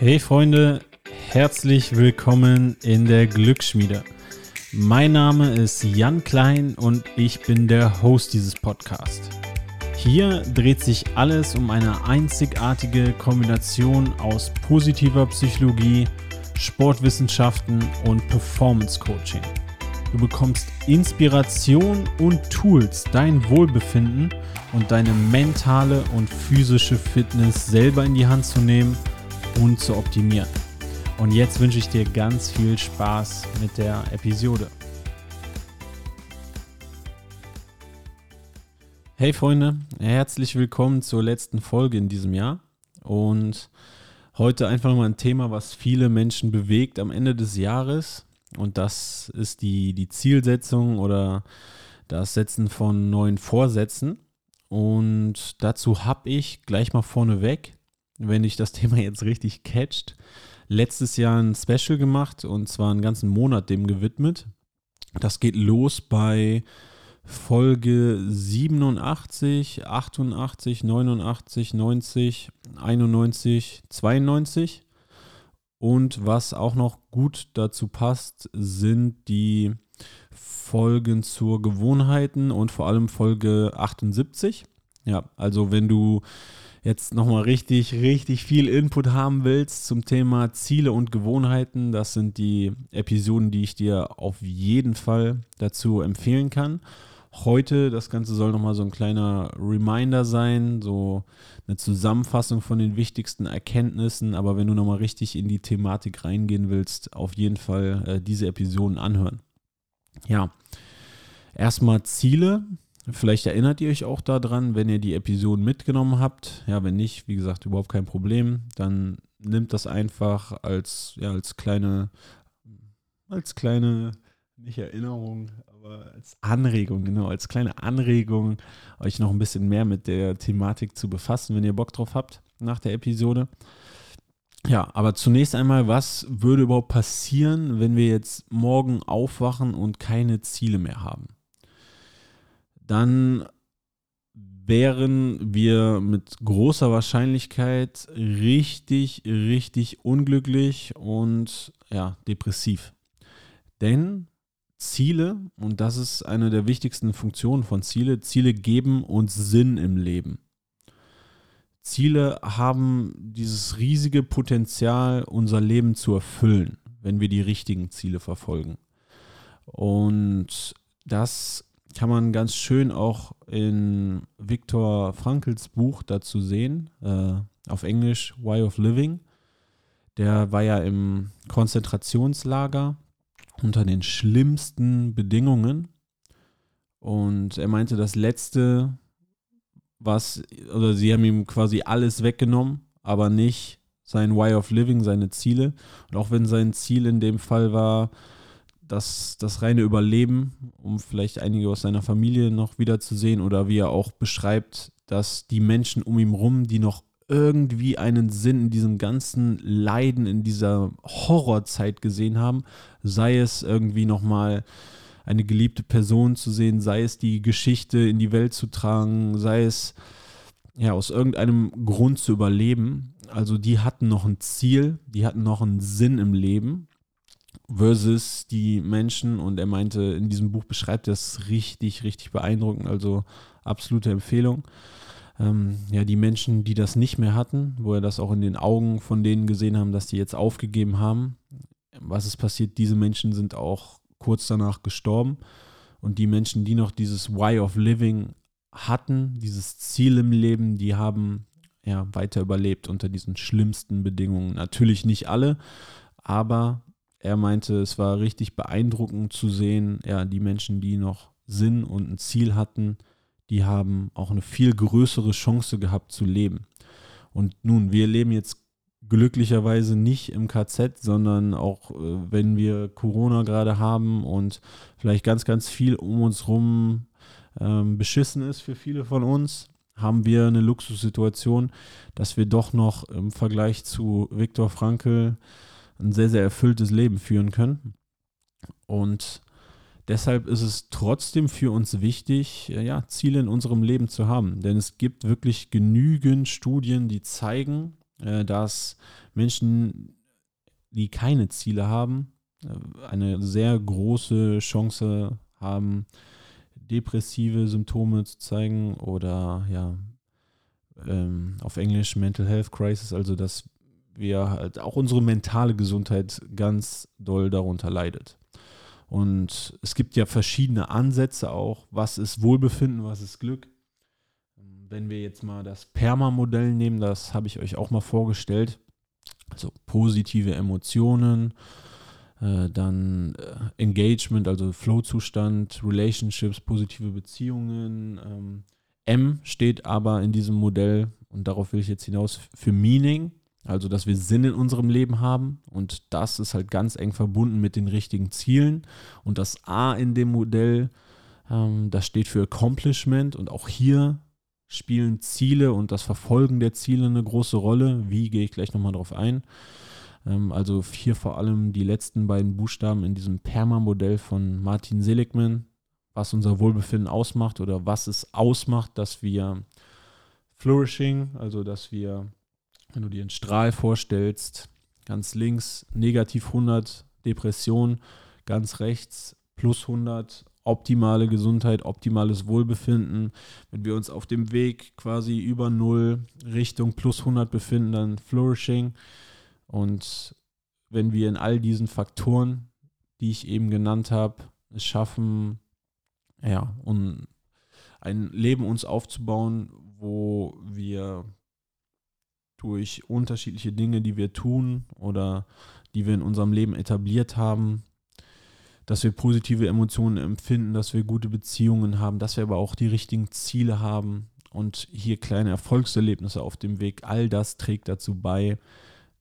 Hey Freunde, herzlich willkommen in der Glücksschmiede. Mein Name ist Jan Klein und ich bin der Host dieses Podcasts. Hier dreht sich alles um eine einzigartige Kombination aus positiver Psychologie, Sportwissenschaften und Performance Coaching. Du bekommst Inspiration und Tools, dein Wohlbefinden und deine mentale und physische Fitness selber in die Hand zu nehmen – und zu optimieren. Und jetzt wünsche ich dir ganz viel Spaß mit der Episode. Hey Freunde, herzlich willkommen zur letzten Folge in diesem Jahr. Und heute einfach mal ein Thema, was viele Menschen bewegt am Ende des Jahres. Und das ist die, die Zielsetzung oder das Setzen von neuen Vorsätzen. Und dazu habe ich gleich mal vorneweg wenn dich das Thema jetzt richtig catcht, letztes Jahr ein Special gemacht und zwar einen ganzen Monat dem gewidmet. Das geht los bei Folge 87, 88, 89, 90, 91, 92. Und was auch noch gut dazu passt, sind die Folgen zur Gewohnheiten und vor allem Folge 78. Ja, also wenn du jetzt nochmal richtig, richtig viel Input haben willst zum Thema Ziele und Gewohnheiten, das sind die Episoden, die ich dir auf jeden Fall dazu empfehlen kann. Heute, das Ganze soll nochmal so ein kleiner Reminder sein, so eine Zusammenfassung von den wichtigsten Erkenntnissen. Aber wenn du nochmal richtig in die Thematik reingehen willst, auf jeden Fall äh, diese Episoden anhören. Ja, erstmal Ziele. Vielleicht erinnert ihr euch auch daran, wenn ihr die Episoden mitgenommen habt. Ja, wenn nicht, wie gesagt, überhaupt kein Problem. Dann nimmt das einfach als, ja, als kleine, als kleine, nicht Erinnerung, aber als Anregung, genau, als kleine Anregung, euch noch ein bisschen mehr mit der Thematik zu befassen, wenn ihr Bock drauf habt nach der Episode. Ja, aber zunächst einmal, was würde überhaupt passieren, wenn wir jetzt morgen aufwachen und keine Ziele mehr haben? Dann wären wir mit großer Wahrscheinlichkeit richtig, richtig unglücklich und ja, depressiv. Denn Ziele, und das ist eine der wichtigsten Funktionen von Ziele, Ziele geben uns Sinn im Leben. Ziele haben dieses riesige Potenzial, unser Leben zu erfüllen, wenn wir die richtigen Ziele verfolgen. Und das kann man ganz schön auch in Viktor Frankls Buch dazu sehen, äh, auf Englisch Why of Living. Der war ja im Konzentrationslager unter den schlimmsten Bedingungen. Und er meinte, das Letzte, was, oder sie haben ihm quasi alles weggenommen, aber nicht sein Why of Living, seine Ziele. Und auch wenn sein Ziel in dem Fall war, das, das reine Überleben, um vielleicht einige aus seiner Familie noch wiederzusehen oder wie er auch beschreibt, dass die Menschen um ihn rum, die noch irgendwie einen Sinn in diesem ganzen Leiden, in dieser Horrorzeit gesehen haben, sei es irgendwie nochmal eine geliebte Person zu sehen, sei es die Geschichte in die Welt zu tragen, sei es ja aus irgendeinem Grund zu überleben. Also die hatten noch ein Ziel, die hatten noch einen Sinn im Leben versus die Menschen. Und er meinte, in diesem Buch beschreibt er es richtig, richtig beeindruckend. Also absolute Empfehlung. Ähm, ja, die Menschen, die das nicht mehr hatten, wo er das auch in den Augen von denen gesehen haben, dass die jetzt aufgegeben haben. Was ist passiert? Diese Menschen sind auch kurz danach gestorben. Und die Menschen, die noch dieses Why of Living hatten, dieses Ziel im Leben, die haben ja weiter überlebt unter diesen schlimmsten Bedingungen. Natürlich nicht alle, aber er meinte, es war richtig beeindruckend zu sehen, ja, die Menschen, die noch Sinn und ein Ziel hatten, die haben auch eine viel größere Chance gehabt zu leben. Und nun, wir leben jetzt glücklicherweise nicht im KZ, sondern auch äh, wenn wir Corona gerade haben und vielleicht ganz, ganz viel um uns rum ähm, beschissen ist für viele von uns, haben wir eine Luxussituation, dass wir doch noch im Vergleich zu Viktor Frankl ein sehr, sehr erfülltes Leben führen können. Und deshalb ist es trotzdem für uns wichtig, ja, Ziele in unserem Leben zu haben. Denn es gibt wirklich genügend Studien, die zeigen, äh, dass Menschen, die keine Ziele haben, äh, eine sehr große Chance haben, depressive Symptome zu zeigen oder ja, ähm, auf Englisch Mental Health Crisis, also dass wir halt auch unsere mentale Gesundheit ganz doll darunter leidet. Und es gibt ja verschiedene Ansätze auch, was ist Wohlbefinden, was ist Glück. Wenn wir jetzt mal das Perma-Modell nehmen, das habe ich euch auch mal vorgestellt. Also positive Emotionen, äh, dann äh, Engagement, also Flow-Zustand, Relationships, positive Beziehungen. Ähm, M steht aber in diesem Modell, und darauf will ich jetzt hinaus, für Meaning, also dass wir Sinn in unserem Leben haben. Und das ist halt ganz eng verbunden mit den richtigen Zielen. Und das A in dem Modell, ähm, das steht für Accomplishment. Und auch hier spielen Ziele und das Verfolgen der Ziele eine große Rolle. Wie gehe ich gleich nochmal drauf ein. Ähm, also hier vor allem die letzten beiden Buchstaben in diesem Perma-Modell von Martin Seligman, was unser Wohlbefinden ausmacht oder was es ausmacht, dass wir Flourishing, also dass wir, wenn du dir einen Strahl vorstellst, ganz links negativ 100 Depression, ganz rechts plus 100 optimale Gesundheit, optimales Wohlbefinden. Wenn wir uns auf dem Weg quasi über Null Richtung plus 100 befinden, dann Flourishing. Und wenn wir in all diesen Faktoren, die ich eben genannt habe, es schaffen, ja, um ein Leben uns aufzubauen, wo wir durch unterschiedliche Dinge, die wir tun oder die wir in unserem Leben etabliert haben, dass wir positive Emotionen empfinden, dass wir gute Beziehungen haben, dass wir aber auch die richtigen Ziele haben und hier kleine Erfolgserlebnisse auf dem Weg. All das trägt dazu bei,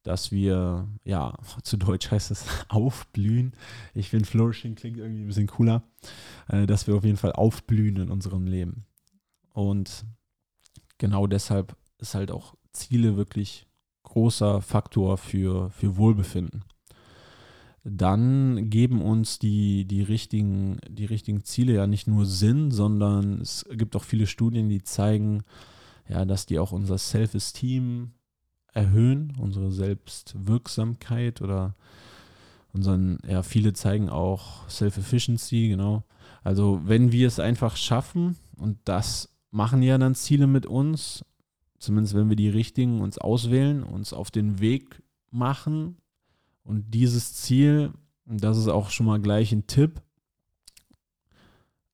dass wir, ja, zu Deutsch heißt es aufblühen. Ich finde, Flourishing klingt irgendwie ein bisschen cooler, äh, dass wir auf jeden Fall aufblühen in unserem Leben. Und genau deshalb ist halt auch Ziele wirklich großer Faktor für, für Wohlbefinden dann geben uns die, die, richtigen, die richtigen Ziele ja nicht nur Sinn, sondern es gibt auch viele Studien, die zeigen, ja, dass die auch unser Self-Esteem erhöhen, unsere Selbstwirksamkeit oder unseren, ja, viele zeigen auch Self-Efficiency, genau. Also wenn wir es einfach schaffen, und das machen ja dann Ziele mit uns, zumindest wenn wir die richtigen uns auswählen, uns auf den Weg machen, und dieses Ziel, das ist auch schon mal gleich ein Tipp,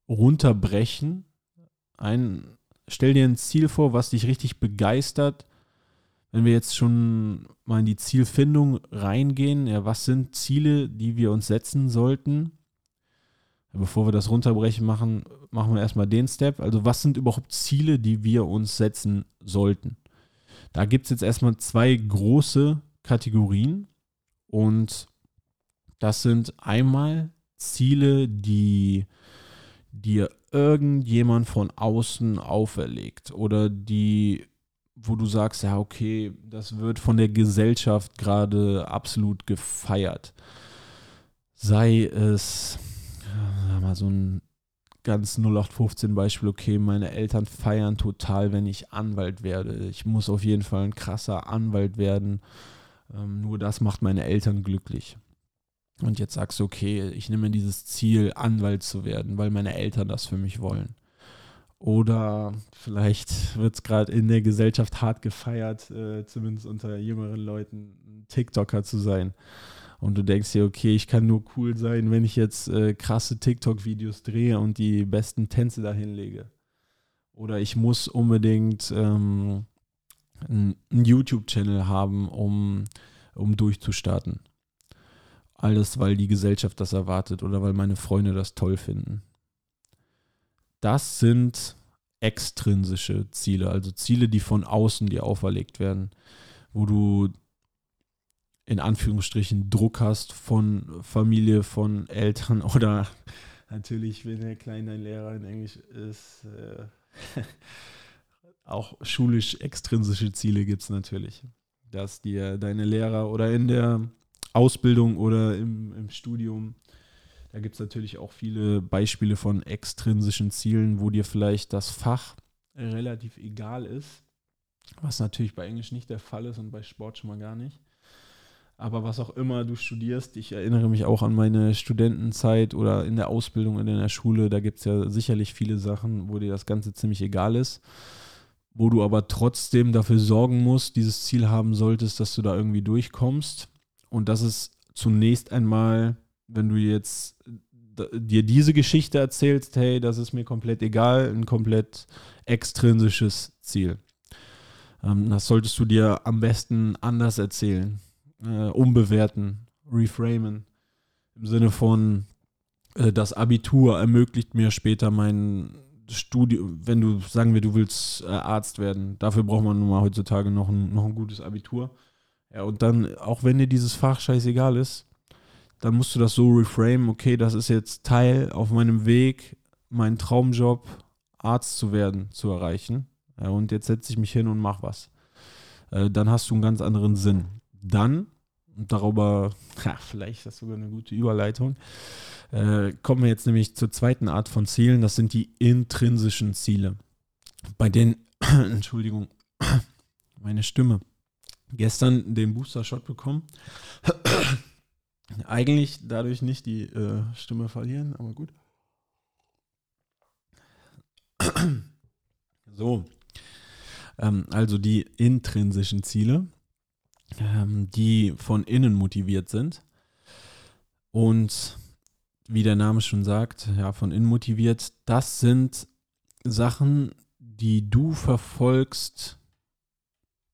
runterbrechen. Ein, stell dir ein Ziel vor, was dich richtig begeistert. Wenn wir jetzt schon mal in die Zielfindung reingehen, ja, was sind Ziele, die wir uns setzen sollten? Bevor wir das runterbrechen machen, machen wir erstmal den Step. Also was sind überhaupt Ziele, die wir uns setzen sollten? Da gibt es jetzt erstmal zwei große Kategorien. Und das sind einmal Ziele, die dir irgendjemand von außen auferlegt oder die, wo du sagst, ja, okay, das wird von der Gesellschaft gerade absolut gefeiert. Sei es, mal so ein ganz 0815 Beispiel, okay, meine Eltern feiern total, wenn ich Anwalt werde. Ich muss auf jeden Fall ein krasser Anwalt werden ähm, nur das macht meine Eltern glücklich. Und jetzt sagst du, okay, ich nehme dieses Ziel, Anwalt zu werden, weil meine Eltern das für mich wollen. Oder vielleicht wird es gerade in der Gesellschaft hart gefeiert, äh, zumindest unter jüngeren Leuten, TikToker zu sein. Und du denkst dir, okay, ich kann nur cool sein, wenn ich jetzt äh, krasse TikTok-Videos drehe und die besten Tänze dahin lege. Oder ich muss unbedingt ähm, einen YouTube-Channel haben, um, um durchzustarten. Alles, weil die Gesellschaft das erwartet oder weil meine Freunde das toll finden. Das sind extrinsische Ziele, also Ziele, die von außen dir auferlegt werden, wo du in Anführungsstrichen Druck hast von Familie, von Eltern oder natürlich, wenn der kleine Lehrer in Englisch ist, äh, auch schulisch extrinsische Ziele gibt es natürlich. Dass dir deine Lehrer oder in der Ausbildung oder im, im Studium, da gibt es natürlich auch viele Beispiele von extrinsischen Zielen, wo dir vielleicht das Fach relativ egal ist, was natürlich bei Englisch nicht der Fall ist und bei Sport schon mal gar nicht. Aber was auch immer du studierst, ich erinnere mich auch an meine Studentenzeit oder in der Ausbildung in der Schule, da gibt es ja sicherlich viele Sachen, wo dir das Ganze ziemlich egal ist, wo du aber trotzdem dafür sorgen musst, dieses Ziel haben solltest, dass du da irgendwie durchkommst. Und das ist zunächst einmal, wenn du jetzt dir diese Geschichte erzählst, hey, das ist mir komplett egal, ein komplett extrinsisches Ziel. Ähm, das solltest du dir am besten anders erzählen äh, umbewerten, reframen. Im Sinne von, äh, das Abitur ermöglicht mir später mein Studium, wenn du, sagen wir, du willst äh, Arzt werden, dafür braucht man nun mal heutzutage noch ein, noch ein gutes Abitur. Ja, und dann, auch wenn dir dieses Fach scheißegal ist, dann musst du das so reframen, okay, das ist jetzt Teil auf meinem Weg, meinen Traumjob, Arzt zu werden, zu erreichen. Ja, und jetzt setze ich mich hin und mach was. Äh, dann hast du einen ganz anderen Sinn. Dann und darüber, ja, vielleicht ist das sogar eine gute Überleitung, äh, kommen wir jetzt nämlich zur zweiten Art von Zielen. Das sind die intrinsischen Ziele. Bei denen, Entschuldigung, meine Stimme. Gestern den Booster-Shot bekommen. Eigentlich dadurch nicht die äh, Stimme verlieren, aber gut. so. Ähm, also die intrinsischen Ziele ähm, die von innen motiviert sind. Und wie der Name schon sagt, ja, von innen motiviert, das sind Sachen, die du verfolgst,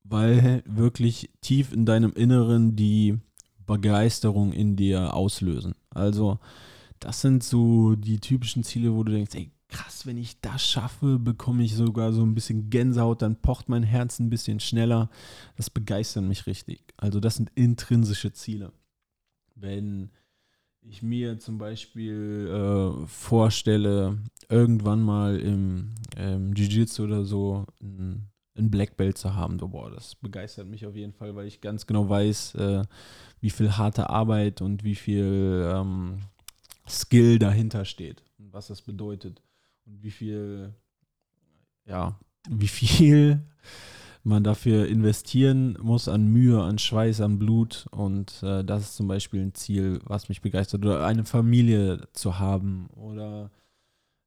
weil wirklich tief in deinem Inneren die Begeisterung in dir auslösen. Also, das sind so die typischen Ziele, wo du denkst, ey, krass, wenn ich das schaffe, bekomme ich sogar so ein bisschen Gänsehaut, dann pocht mein Herz ein bisschen schneller. Das begeistert mich richtig. Also das sind intrinsische Ziele. Wenn ich mir zum Beispiel äh, vorstelle, irgendwann mal im, im Jiu-Jitsu oder so ein, ein Black Belt zu haben, so, boah, das begeistert mich auf jeden Fall, weil ich ganz genau weiß, äh, wie viel harte Arbeit und wie viel ähm, Skill dahinter steht und was das bedeutet und wie viel, ja, wie viel man dafür investieren muss an Mühe, an Schweiß, an Blut. Und äh, das ist zum Beispiel ein Ziel, was mich begeistert. Oder eine Familie zu haben oder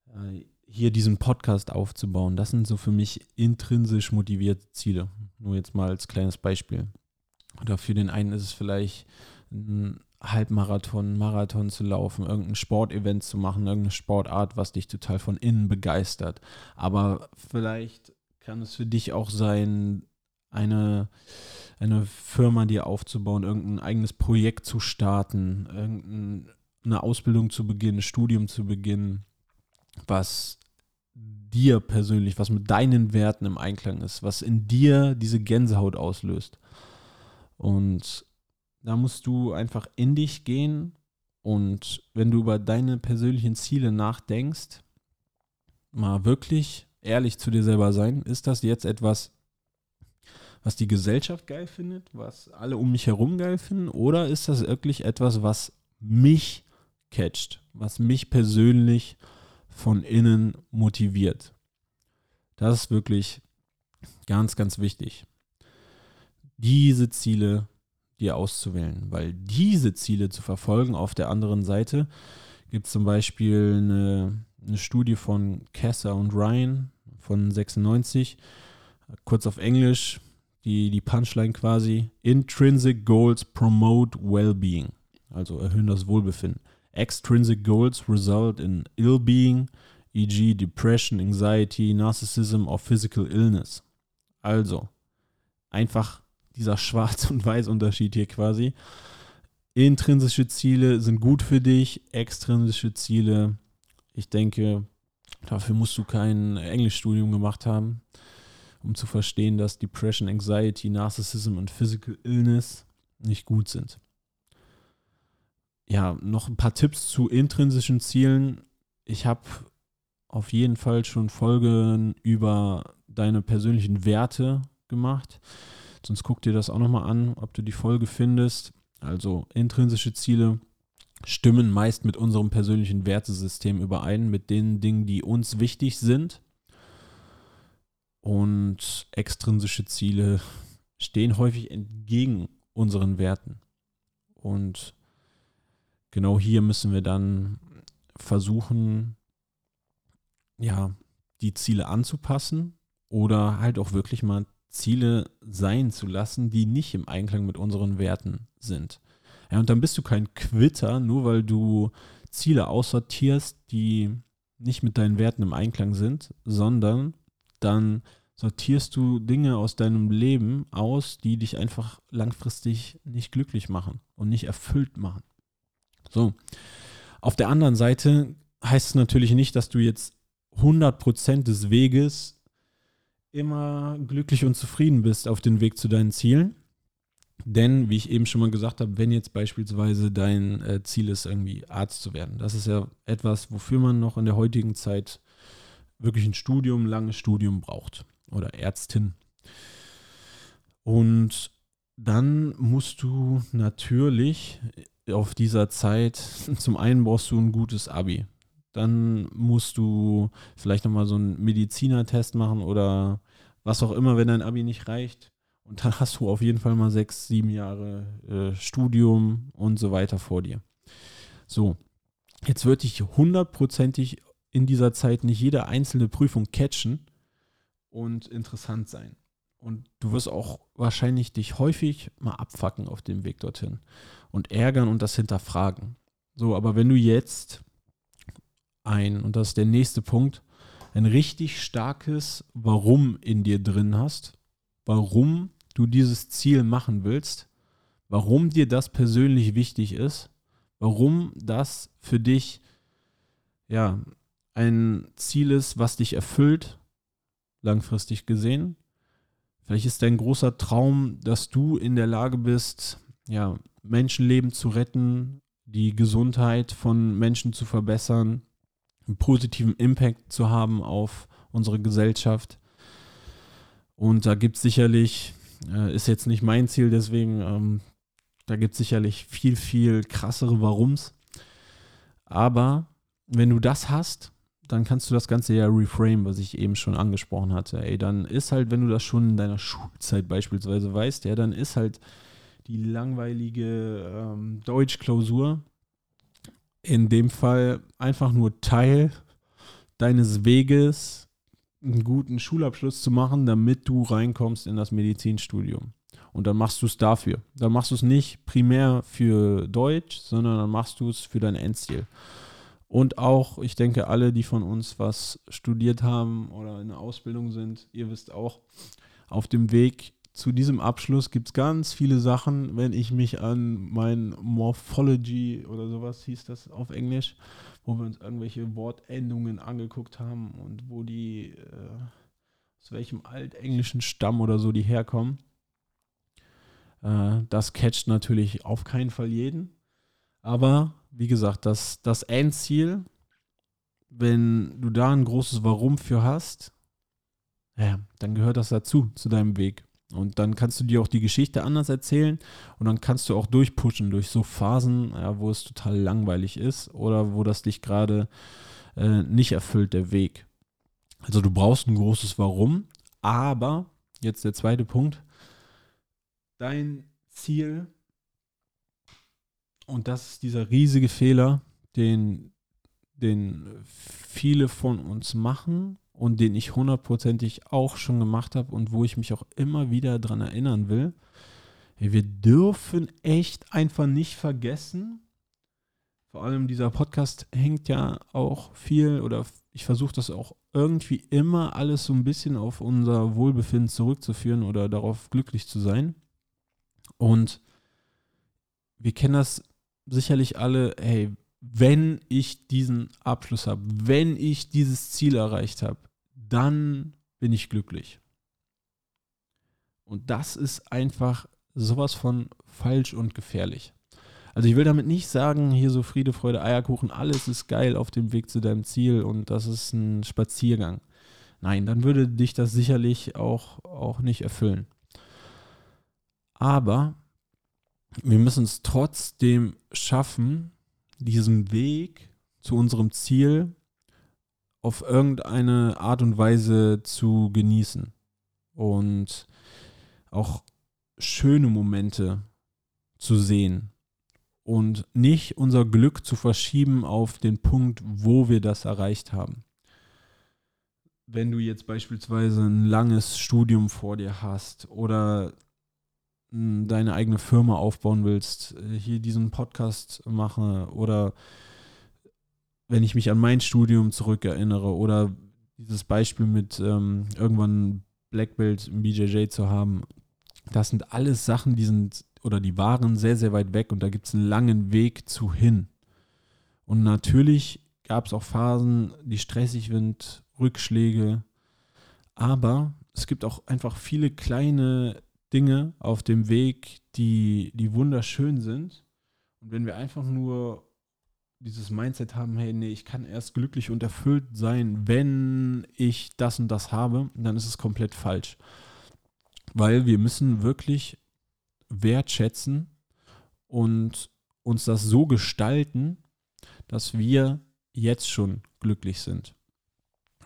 äh, hier diesen Podcast aufzubauen. Das sind so für mich intrinsisch motivierte Ziele. Nur jetzt mal als kleines Beispiel. Oder für den einen ist es vielleicht ein Halbmarathon, Marathon zu laufen, irgendein Sportevent zu machen, irgendeine Sportart, was dich total von innen begeistert. Aber vielleicht kann es für dich auch sein, eine, eine Firma dir aufzubauen, irgendein eigenes Projekt zu starten, irgendeine Ausbildung zu beginnen, Studium zu beginnen, was dir persönlich, was mit deinen Werten im Einklang ist, was in dir diese Gänsehaut auslöst. Und da musst du einfach in dich gehen und wenn du über deine persönlichen Ziele nachdenkst, mal wirklich ehrlich zu dir selber sein. Ist das jetzt etwas, was die Gesellschaft geil findet, was alle um mich herum geil finden, oder ist das wirklich etwas, was mich catcht, was mich persönlich von innen motiviert? Das ist wirklich ganz, ganz wichtig. Diese Ziele dir auszuwählen, weil diese Ziele zu verfolgen auf der anderen Seite gibt es zum Beispiel eine, eine Studie von Kessa und Ryan von 96, kurz auf Englisch, die, die Punchline quasi, Intrinsic Goals promote well-being, also erhöhen das Wohlbefinden. Extrinsic Goals result in ill-being, e.g. Depression, Anxiety, Narcissism or Physical Illness. Also, einfach dieser Schwarz- und Weiß-Unterschied hier quasi. Intrinsische Ziele sind gut für dich, extrinsische Ziele, ich denke, dafür musst du kein Englischstudium gemacht haben, um zu verstehen, dass Depression, Anxiety, Narcissism und Physical Illness nicht gut sind. Ja, noch ein paar Tipps zu intrinsischen Zielen. Ich habe auf jeden Fall schon Folgen über deine persönlichen Werte gemacht. Sonst guck dir das auch nochmal an, ob du die Folge findest. Also intrinsische Ziele stimmen meist mit unserem persönlichen Wertesystem überein, mit den Dingen, die uns wichtig sind. und extrinsische Ziele stehen häufig entgegen unseren Werten. Und genau hier müssen wir dann versuchen, ja, die Ziele anzupassen oder halt auch wirklich mal Ziele sein zu lassen, die nicht im Einklang mit unseren Werten sind. Ja, und dann bist du kein Quitter, nur weil du Ziele aussortierst, die nicht mit deinen Werten im Einklang sind, sondern dann sortierst du Dinge aus deinem Leben aus, die dich einfach langfristig nicht glücklich machen und nicht erfüllt machen. So. Auf der anderen Seite heißt es natürlich nicht, dass du jetzt 100% des Weges immer glücklich und zufrieden bist auf dem Weg zu deinen Zielen. Denn, wie ich eben schon mal gesagt habe, wenn jetzt beispielsweise dein äh, Ziel ist, irgendwie Arzt zu werden, das ist ja etwas, wofür man noch in der heutigen Zeit wirklich ein Studium, langes Studium braucht oder Ärztin. Und dann musst du natürlich auf dieser Zeit, zum einen brauchst du ein gutes Abi. Dann musst du vielleicht nochmal so einen Medizinertest machen oder was auch immer, wenn dein Abi nicht reicht. Und dann hast du auf jeden Fall mal sechs, sieben Jahre äh, Studium und so weiter vor dir. So, jetzt wird dich hundertprozentig in dieser Zeit nicht jede einzelne Prüfung catchen und interessant sein. Und du wirst auch wahrscheinlich dich häufig mal abfacken auf dem Weg dorthin und ärgern und das hinterfragen. So, aber wenn du jetzt ein, und das ist der nächste Punkt, ein richtig starkes Warum in dir drin hast, warum du dieses Ziel machen willst, warum dir das persönlich wichtig ist, warum das für dich ja ein Ziel ist, was dich erfüllt, langfristig gesehen. Vielleicht ist dein großer Traum, dass du in der Lage bist, ja, Menschenleben zu retten, die Gesundheit von Menschen zu verbessern, einen positiven Impact zu haben auf unsere Gesellschaft. Und da gibt es sicherlich, äh, ist jetzt nicht mein Ziel, deswegen, ähm, da gibt es sicherlich viel, viel krassere Warums. Aber wenn du das hast, dann kannst du das Ganze ja reframe, was ich eben schon angesprochen hatte. Ey, dann ist halt, wenn du das schon in deiner Schulzeit beispielsweise weißt, ja, dann ist halt die langweilige ähm, Deutschklausur in dem Fall einfach nur Teil deines Weges, einen guten Schulabschluss zu machen, damit du reinkommst in das Medizinstudium. Und dann machst du es dafür. Dann machst du es nicht primär für Deutsch, sondern dann machst du es für dein Endziel. Und auch, ich denke, alle, die von uns was studiert haben oder in der Ausbildung sind, ihr wisst auch, auf dem Weg zu diesem Abschluss gibt es ganz viele Sachen, wenn ich mich an mein Morphology oder sowas hieß das auf Englisch, wo wir uns irgendwelche Wortendungen angeguckt haben und wo die, äh, aus welchem altenglischen Stamm oder so die herkommen. Äh, das catcht natürlich auf keinen Fall jeden. Aber wie gesagt, das, das Endziel, wenn du da ein großes Warum für hast, ja, dann gehört das dazu, zu deinem Weg. Und dann kannst du dir auch die Geschichte anders erzählen und dann kannst du auch durchpushen durch so Phasen, ja, wo es total langweilig ist oder wo das dich gerade äh, nicht erfüllt, der Weg. Also du brauchst ein großes Warum, aber jetzt der zweite Punkt, dein Ziel, und das ist dieser riesige Fehler, den, den viele von uns machen und den ich hundertprozentig auch schon gemacht habe und wo ich mich auch immer wieder daran erinnern will. Wir dürfen echt einfach nicht vergessen, vor allem dieser Podcast hängt ja auch viel oder ich versuche das auch irgendwie immer alles so ein bisschen auf unser Wohlbefinden zurückzuführen oder darauf glücklich zu sein. Und wir kennen das sicherlich alle, hey, wenn ich diesen Abschluss habe, wenn ich dieses Ziel erreicht habe, dann bin ich glücklich. Und das ist einfach sowas von falsch und gefährlich. Also ich will damit nicht sagen, hier so Friede, Freude, Eierkuchen, alles ist geil auf dem Weg zu deinem Ziel und das ist ein Spaziergang. Nein, dann würde dich das sicherlich auch, auch nicht erfüllen. Aber wir müssen es trotzdem schaffen, diesen Weg zu unserem Ziel auf irgendeine Art und Weise zu genießen und auch schöne Momente zu sehen und nicht unser Glück zu verschieben auf den Punkt, wo wir das erreicht haben. Wenn du jetzt beispielsweise ein langes Studium vor dir hast oder hm, deine eigene Firma aufbauen willst, äh, hier diesen Podcast mache oder wenn ich mich an mein Studium zurückerinnere oder dieses Beispiel mit ähm, irgendwann Black Belt im BJJ zu haben, das sind alles Sachen, die sind oder die waren sehr, sehr weit weg und da gibt es einen langen Weg zu hin. Und natürlich gab es auch Phasen, die stressig sind, Rückschläge, aber es gibt auch einfach viele kleine Dinge auf dem Weg, die, die wunderschön sind. Und wenn wir einfach nur dieses Mindset haben, hey, nee, ich kann erst glücklich und erfüllt sein, wenn ich das und das habe, dann ist es komplett falsch. Weil wir müssen wirklich wertschätzen und uns das so gestalten, dass wir jetzt schon glücklich sind.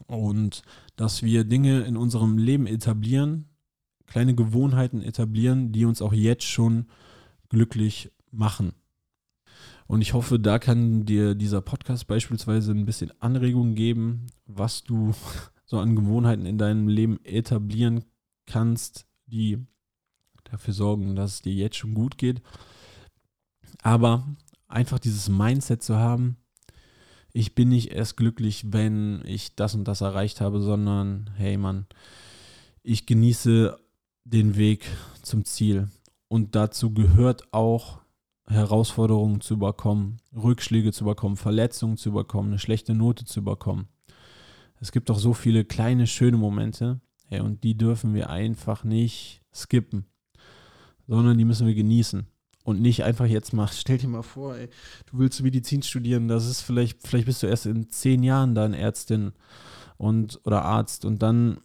Und dass wir Dinge in unserem Leben etablieren, kleine Gewohnheiten etablieren, die uns auch jetzt schon glücklich machen. Und ich hoffe, da kann dir dieser Podcast beispielsweise ein bisschen Anregung geben, was du so an Gewohnheiten in deinem Leben etablieren kannst, die dafür sorgen, dass es dir jetzt schon gut geht. Aber einfach dieses Mindset zu haben, ich bin nicht erst glücklich, wenn ich das und das erreicht habe, sondern hey Mann, ich genieße den Weg zum Ziel. Und dazu gehört auch Herausforderungen zu überkommen, Rückschläge zu überkommen, Verletzungen zu überkommen, eine schlechte Note zu überkommen. Es gibt auch so viele kleine, schöne Momente, hey, und die dürfen wir einfach nicht skippen, sondern die müssen wir genießen. Und nicht einfach jetzt mal, stell dir mal vor, ey, du willst Medizin studieren, das ist vielleicht, vielleicht bist du erst in zehn Jahren dann Ärztin und oder Arzt und dann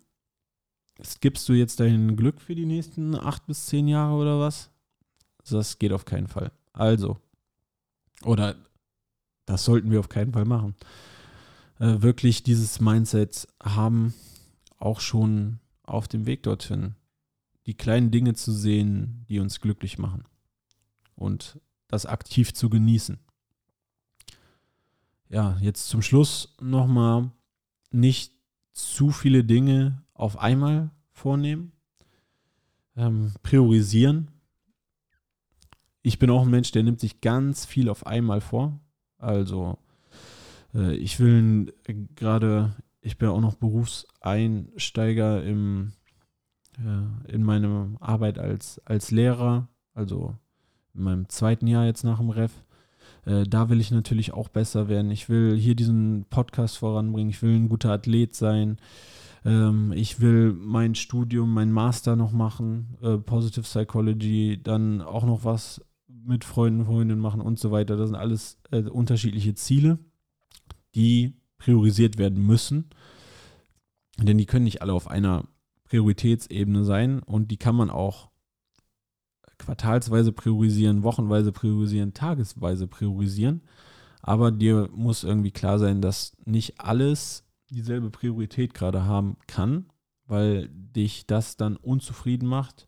gibst du jetzt dein Glück für die nächsten acht bis zehn Jahre oder was? Das geht auf keinen Fall. Also, oder das sollten wir auf keinen Fall machen. Äh, wirklich dieses Mindset haben, auch schon auf dem Weg dorthin, die kleinen Dinge zu sehen, die uns glücklich machen und das aktiv zu genießen. Ja, jetzt zum Schluss nochmal nicht zu viele Dinge auf einmal vornehmen, ähm, priorisieren, ich bin auch ein Mensch, der nimmt sich ganz viel auf einmal vor. Also äh, ich will äh, gerade, ich bin auch noch Berufseinsteiger im, äh, in meiner Arbeit als, als Lehrer, also in meinem zweiten Jahr jetzt nach dem Ref. Äh, da will ich natürlich auch besser werden. Ich will hier diesen Podcast voranbringen. Ich will ein guter Athlet sein. Ähm, ich will mein Studium, mein Master noch machen, äh, Positive Psychology, dann auch noch was mit Freunden, Freundinnen machen und so weiter. Das sind alles äh, unterschiedliche Ziele, die priorisiert werden müssen. Denn die können nicht alle auf einer Prioritätsebene sein und die kann man auch quartalsweise priorisieren, wochenweise priorisieren, tagesweise priorisieren. Aber dir muss irgendwie klar sein, dass nicht alles dieselbe Priorität gerade haben kann, weil dich das dann unzufrieden macht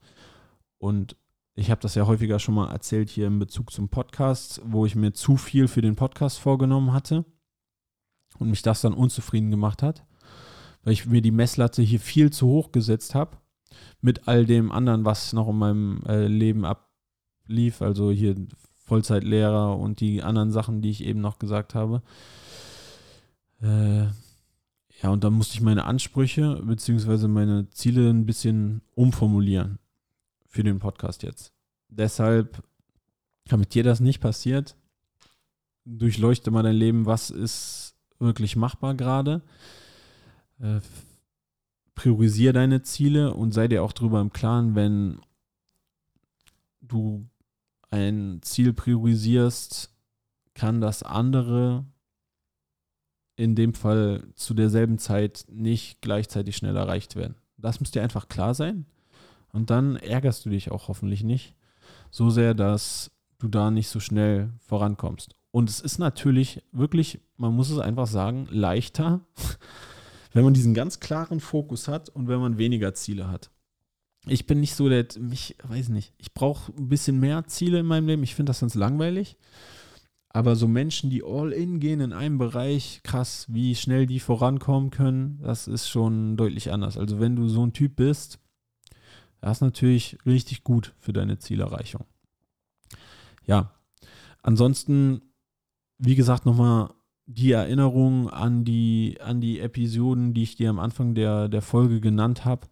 und ich habe das ja häufiger schon mal erzählt hier in Bezug zum Podcast, wo ich mir zu viel für den Podcast vorgenommen hatte und mich das dann unzufrieden gemacht hat, weil ich mir die Messlatte hier viel zu hoch gesetzt habe mit all dem anderen, was noch in meinem äh, Leben ablief, also hier Vollzeitlehrer und die anderen Sachen, die ich eben noch gesagt habe. Äh, ja, und dann musste ich meine Ansprüche bzw. meine Ziele ein bisschen umformulieren für den Podcast jetzt. Deshalb, damit dir das nicht passiert, durchleuchte mal dein Leben, was ist wirklich machbar gerade. Äh, priorisiere deine Ziele und sei dir auch darüber im Klaren, wenn du ein Ziel priorisierst, kann das andere in dem Fall zu derselben Zeit nicht gleichzeitig schnell erreicht werden. Das muss dir einfach klar sein. Und dann ärgerst du dich auch hoffentlich nicht so sehr, dass du da nicht so schnell vorankommst. Und es ist natürlich wirklich, man muss es einfach sagen, leichter, wenn man diesen ganz klaren Fokus hat und wenn man weniger Ziele hat. Ich bin nicht so der, mich, weiß nicht, ich brauche ein bisschen mehr Ziele in meinem Leben. Ich finde das sonst langweilig. Aber so Menschen, die all in gehen in einem Bereich, krass, wie schnell die vorankommen können, das ist schon deutlich anders. Also wenn du so ein Typ bist, das ist natürlich richtig gut für deine Zielerreichung. Ja, ansonsten, wie gesagt, nochmal die Erinnerung an die, an die Episoden, die ich dir am Anfang der, der Folge genannt habe.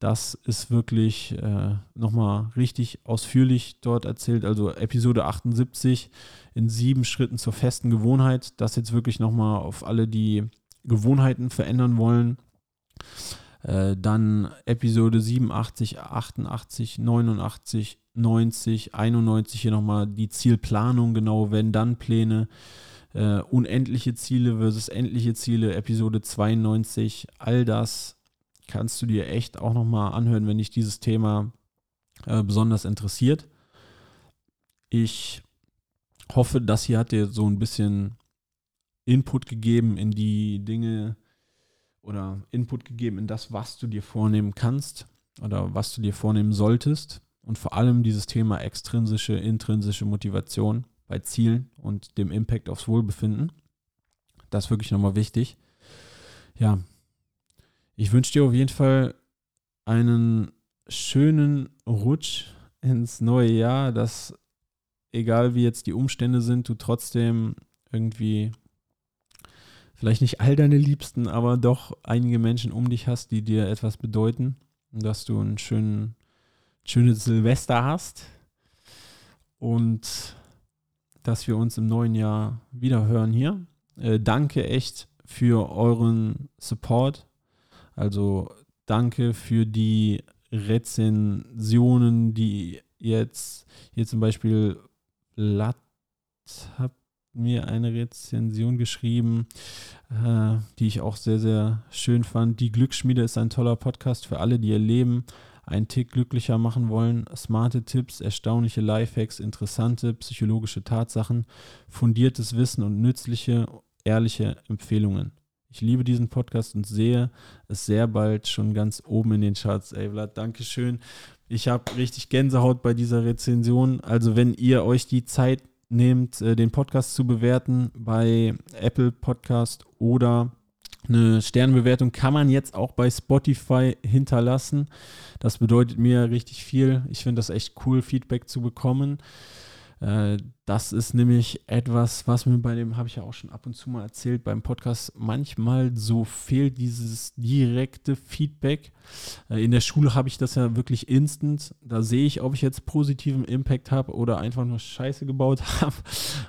Das ist wirklich äh, nochmal richtig ausführlich dort erzählt. Also Episode 78 in sieben Schritten zur festen Gewohnheit. Das jetzt wirklich nochmal auf alle, die Gewohnheiten verändern wollen. Äh, dann Episode 87, 88, 89, 90, 91 hier nochmal die Zielplanung, genau wenn dann Pläne. Äh, unendliche Ziele versus endliche Ziele, Episode 92, all das kannst du dir echt auch nochmal anhören, wenn dich dieses Thema äh, besonders interessiert. Ich hoffe, das hier hat dir so ein bisschen Input gegeben in die Dinge oder Input gegeben in das, was du dir vornehmen kannst oder was du dir vornehmen solltest. Und vor allem dieses Thema extrinsische, intrinsische Motivation bei Zielen und dem Impact aufs Wohlbefinden. Das ist wirklich nochmal wichtig. Ja, ich wünsche dir auf jeden Fall einen schönen Rutsch ins neue Jahr, dass egal wie jetzt die Umstände sind, du trotzdem irgendwie vielleicht nicht all deine Liebsten, aber doch einige Menschen um dich hast, die dir etwas bedeuten und dass du ein schön, schönes Silvester hast und dass wir uns im neuen Jahr wieder hören hier. Äh, danke echt für euren Support also danke für die Rezensionen, die jetzt hier zum Beispiel Lat hat mir eine Rezension geschrieben, äh, die ich auch sehr, sehr schön fand. Die Glücksschmiede ist ein toller Podcast für alle, die ihr Leben einen Tick glücklicher machen wollen. Smarte Tipps, erstaunliche Lifehacks, interessante psychologische Tatsachen, fundiertes Wissen und nützliche, ehrliche Empfehlungen. Ich liebe diesen Podcast und sehe es sehr bald schon ganz oben in den Charts. Ey, Vlad, Dankeschön. Ich habe richtig Gänsehaut bei dieser Rezension. Also, wenn ihr euch die Zeit nehmt, äh, den Podcast zu bewerten bei Apple Podcast oder eine Sternbewertung kann man jetzt auch bei Spotify hinterlassen. Das bedeutet mir richtig viel. Ich finde das echt cool, Feedback zu bekommen. Äh, das ist nämlich etwas, was mir bei dem, habe ich ja auch schon ab und zu mal erzählt, beim Podcast manchmal so fehlt, dieses direkte Feedback. Äh, in der Schule habe ich das ja wirklich instant. Da sehe ich, ob ich jetzt positiven Impact habe oder einfach nur Scheiße gebaut habe.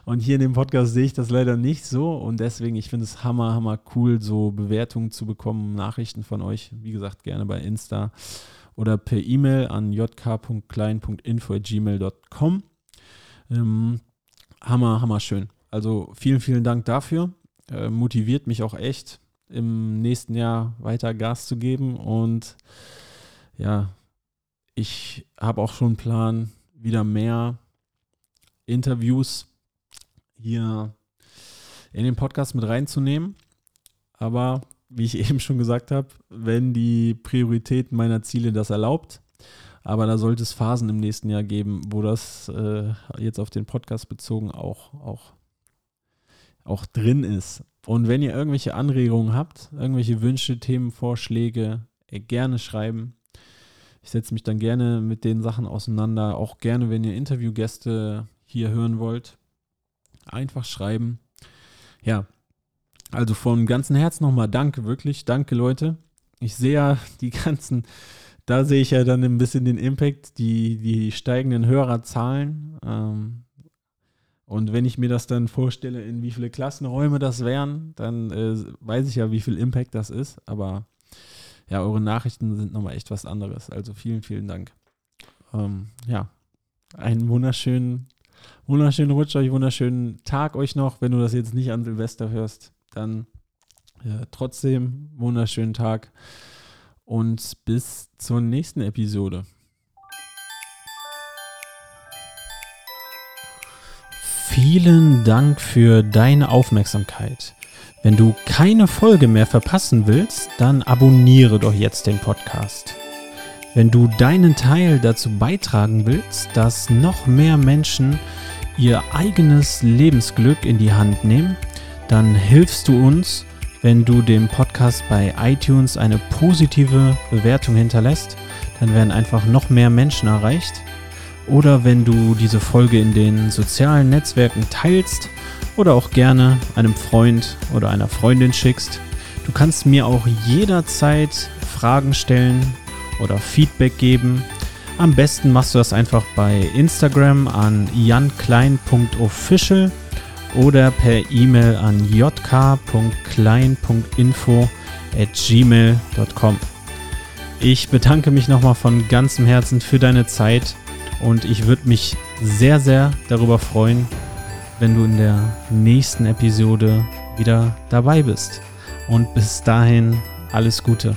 Und hier in dem Podcast sehe ich das leider nicht so. Und deswegen, ich finde es hammer, hammer cool, so Bewertungen zu bekommen, Nachrichten von euch. Wie gesagt, gerne bei Insta oder per E-Mail an jk.klein.info.gmail.com. Ähm, hammer, hammer schön. Also vielen, vielen Dank dafür. Äh, motiviert mich auch echt, im nächsten Jahr weiter Gas zu geben. Und ja, ich habe auch schon einen Plan, wieder mehr Interviews hier in den Podcast mit reinzunehmen. Aber wie ich eben schon gesagt habe, wenn die Priorität meiner Ziele das erlaubt, aber da sollte es Phasen im nächsten Jahr geben, wo das äh, jetzt auf den Podcast bezogen auch, auch, auch drin ist. Und wenn ihr irgendwelche Anregungen habt, irgendwelche Wünsche, Themenvorschläge, äh, gerne schreiben. Ich setze mich dann gerne mit den Sachen auseinander. Auch gerne, wenn ihr Interviewgäste hier hören wollt, einfach schreiben. Ja, also von ganzem Herzen nochmal danke, wirklich. Danke, Leute. Ich sehe ja die ganzen da sehe ich ja dann ein bisschen den Impact, die, die steigenden Hörerzahlen. Ähm, und wenn ich mir das dann vorstelle, in wie viele Klassenräume das wären, dann äh, weiß ich ja, wie viel Impact das ist. Aber ja, eure Nachrichten sind nochmal echt was anderes. Also vielen, vielen Dank. Ähm, ja, einen wunderschönen, wunderschönen Rutsch euch, wunderschönen Tag euch noch. Wenn du das jetzt nicht an Silvester hörst, dann ja, trotzdem wunderschönen Tag und bis zur nächsten Episode. vielen Dank für deine Aufmerksamkeit. Wenn du keine Folge mehr verpassen willst, dann abonniere doch jetzt den Podcast. Wenn du deinen Teil dazu beitragen willst, dass noch mehr Menschen ihr eigenes Lebensglück in die Hand nehmen, dann hilfst du uns, wenn du dem Podcast bei iTunes eine positive Bewertung hinterlässt. Dann werden einfach noch mehr Menschen erreicht. Oder wenn du diese Folge in den sozialen Netzwerken teilst oder auch gerne einem Freund oder einer Freundin schickst. Du kannst mir auch jederzeit Fragen stellen oder Feedback geben. Am besten machst du das einfach bei Instagram an janklein.official oder per E-Mail an jk.klein.info at gmail.com. Ich bedanke mich nochmal von ganzem Herzen für deine Zeit und ich würde mich sehr, sehr darüber freuen, wenn du in der nächsten Episode wieder dabei bist. Und bis dahin alles Gute.